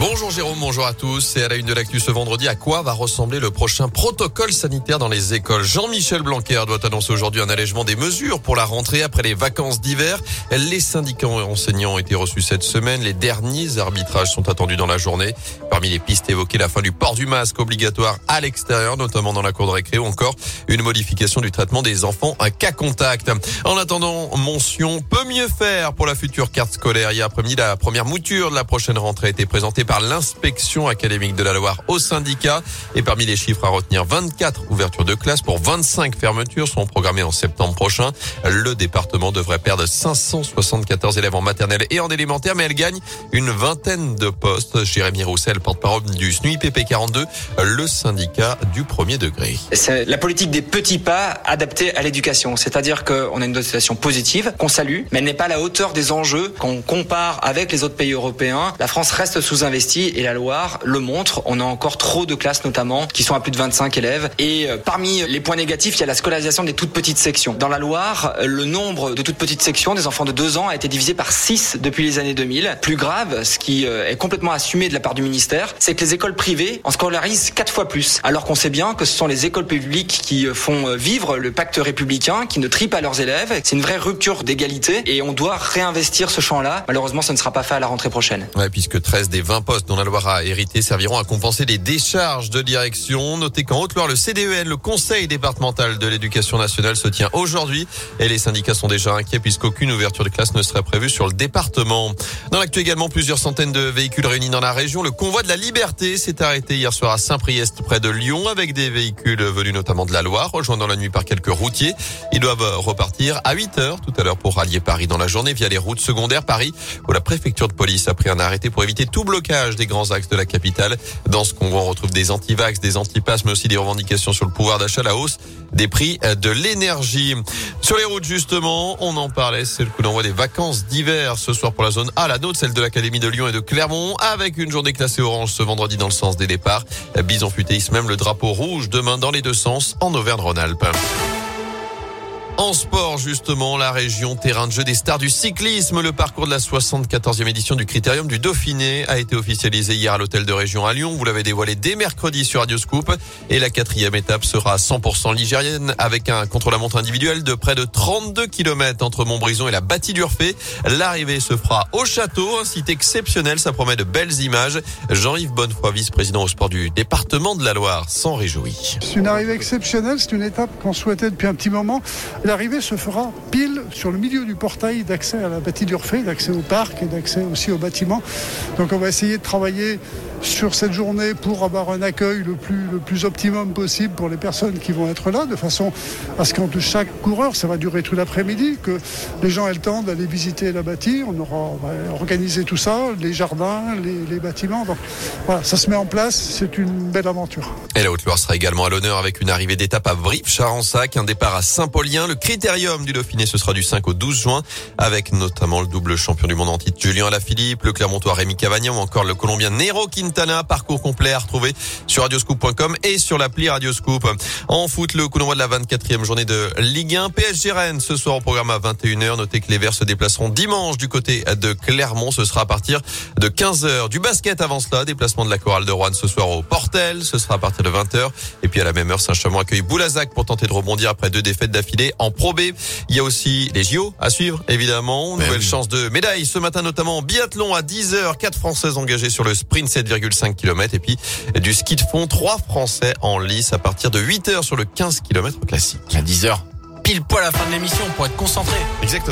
Bonjour Jérôme, bonjour à tous. Et à la une de l'actu ce vendredi, à quoi va ressembler le prochain protocole sanitaire dans les écoles? Jean-Michel Blanquer doit annoncer aujourd'hui un allègement des mesures pour la rentrée après les vacances d'hiver. Les syndicats enseignants ont été reçus cette semaine. Les derniers arbitrages sont attendus dans la journée. Parmi les pistes évoquées, la fin du port du masque obligatoire à l'extérieur, notamment dans la cour de récré, ou encore une modification du traitement des enfants à cas contact. En attendant, mention peut mieux faire pour la future carte scolaire. Hier après-midi, la première mouture de la prochaine rentrée a été présentée par l'inspection académique de la Loire au syndicat. Et parmi les chiffres à retenir, 24 ouvertures de classe pour 25 fermetures sont programmées en septembre prochain. Le département devrait perdre 574 élèves en maternelle et en élémentaire, mais elle gagne une vingtaine de postes. Jérémy Roussel, porte-parole du SNUIPP 42, le syndicat du premier degré. C'est la politique des petits pas adaptés à l'éducation. C'est-à-dire qu'on a une situation positive, qu'on salue, mais elle n'est pas à la hauteur des enjeux. Qu'on compare avec les autres pays européens, la France reste et la Loire le montre. On a encore trop de classes notamment qui sont à plus de 25 élèves. Et euh, parmi les points négatifs, il y a la scolarisation des toutes petites sections. Dans la Loire, euh, le nombre de toutes petites sections des enfants de 2 ans a été divisé par 6 depuis les années 2000. Plus grave, ce qui euh, est complètement assumé de la part du ministère, c'est que les écoles privées en scolarisent 4 fois plus. Alors qu'on sait bien que ce sont les écoles publiques qui font vivre le pacte républicain, qui ne trient pas leurs élèves. C'est une vraie rupture d'égalité et on doit réinvestir ce champ-là. Malheureusement, ce ne sera pas fait à la rentrée prochaine. Ouais, puisque 13 des 20 postes dont la Loire a hérité serviront à compenser les décharges de direction. Notez qu'en Haute-Loire, le CDEN, le Conseil départemental de l'éducation nationale, se tient aujourd'hui et les syndicats sont déjà inquiets puisqu'aucune ouverture de classe ne serait prévue sur le département. Dans l'actu également, plusieurs centaines de véhicules réunis dans la région. Le convoi de la liberté s'est arrêté hier soir à Saint-Priest près de Lyon avec des véhicules venus notamment de la Loire, rejoints dans la nuit par quelques routiers. Ils doivent repartir à 8 heures tout à l'heure pour rallier Paris dans la journée via les routes secondaires Paris où la préfecture de police a pris un arrêté pour éviter tout blocage des grands axes de la capitale. Dans ce convoi, on retrouve des antivax, des antipasses, mais aussi des revendications sur le pouvoir d'achat, la hausse des prix de l'énergie. Sur les routes, justement, on en parlait, c'est le coup d'envoi des vacances d'hiver ce soir pour la zone A, la nôtre, celle de l'Académie de Lyon et de Clermont, avec une journée classée orange ce vendredi dans le sens des départs. Bison futéis même le drapeau rouge demain dans les deux sens en Auvergne-Rhône-Alpes. En sport, justement, la région terrain de jeu des stars du cyclisme. Le parcours de la 74e édition du Critérium du Dauphiné a été officialisé hier à l'hôtel de région à Lyon. Vous l'avez dévoilé dès mercredi sur Radio Scoop. Et la quatrième étape sera 100% ligérienne avec un contre-la-montre individuel de près de 32 km entre Montbrison et la Bâtie d'Urfé. L'arrivée se fera au château, un site exceptionnel. Ça promet de belles images. Jean-Yves Bonnefoy, vice-président au sport du département de la Loire, s'en réjouit. C'est une arrivée exceptionnelle. C'est une étape qu'on souhaitait depuis un petit moment. L'arrivée se fera pile sur le milieu du portail d'accès à la bâtie d'Urfé, d'accès au parc et d'accès aussi au bâtiment. Donc on va essayer de travailler sur cette journée pour avoir un accueil le plus, le plus optimum possible pour les personnes qui vont être là, de façon à ce qu'entre chaque coureur, ça va durer tout l'après-midi, que les gens aient le temps d'aller visiter la bâtie. On aura organisé tout ça, les jardins, les, bâtiments. Donc voilà, ça se met en place, c'est une belle aventure. Et la Haute-Loire sera également à l'honneur avec une arrivée d'étape à Brive-Charensac, un départ à Saint-Paulien. Le critérium du Dauphiné, ce sera du 5 au 12 juin, avec notamment le double champion du monde en titre Julien Alaphilippe, le Clermontois Rémi Cavagnan ou encore le Colombien Nero Quintana. Parcours complet à retrouver sur radioscoop.com et sur l'appli Radioscoop. En foot, le coup d'envoi de la 24e journée de Ligue 1. PSG Rennes ce soir au programme à 21h. Notez que les Verts se déplaceront dimanche du côté de Clermont. Ce sera à partir de 15h. Du basket avant cela, déplacement de la chorale de Rouen ce soir au Portel. Ce sera à partir de 20h. Et puis à la même heure, Saint-Chamond accueille Boulazac pour tenter de rebondir après deux défaites d'affilée en Pro B. Il y a aussi les JO à suivre, évidemment. Nouvelle chance de médaille ce matin, notamment en biathlon à 10h. Quatre Françaises engagées sur le sprint 7,5 km. Et puis du ski de fond, trois Français en lice à partir de 8h sur le 15 km classique. À 10h, pile poil à la fin de l'émission pour être concentré. Exactement.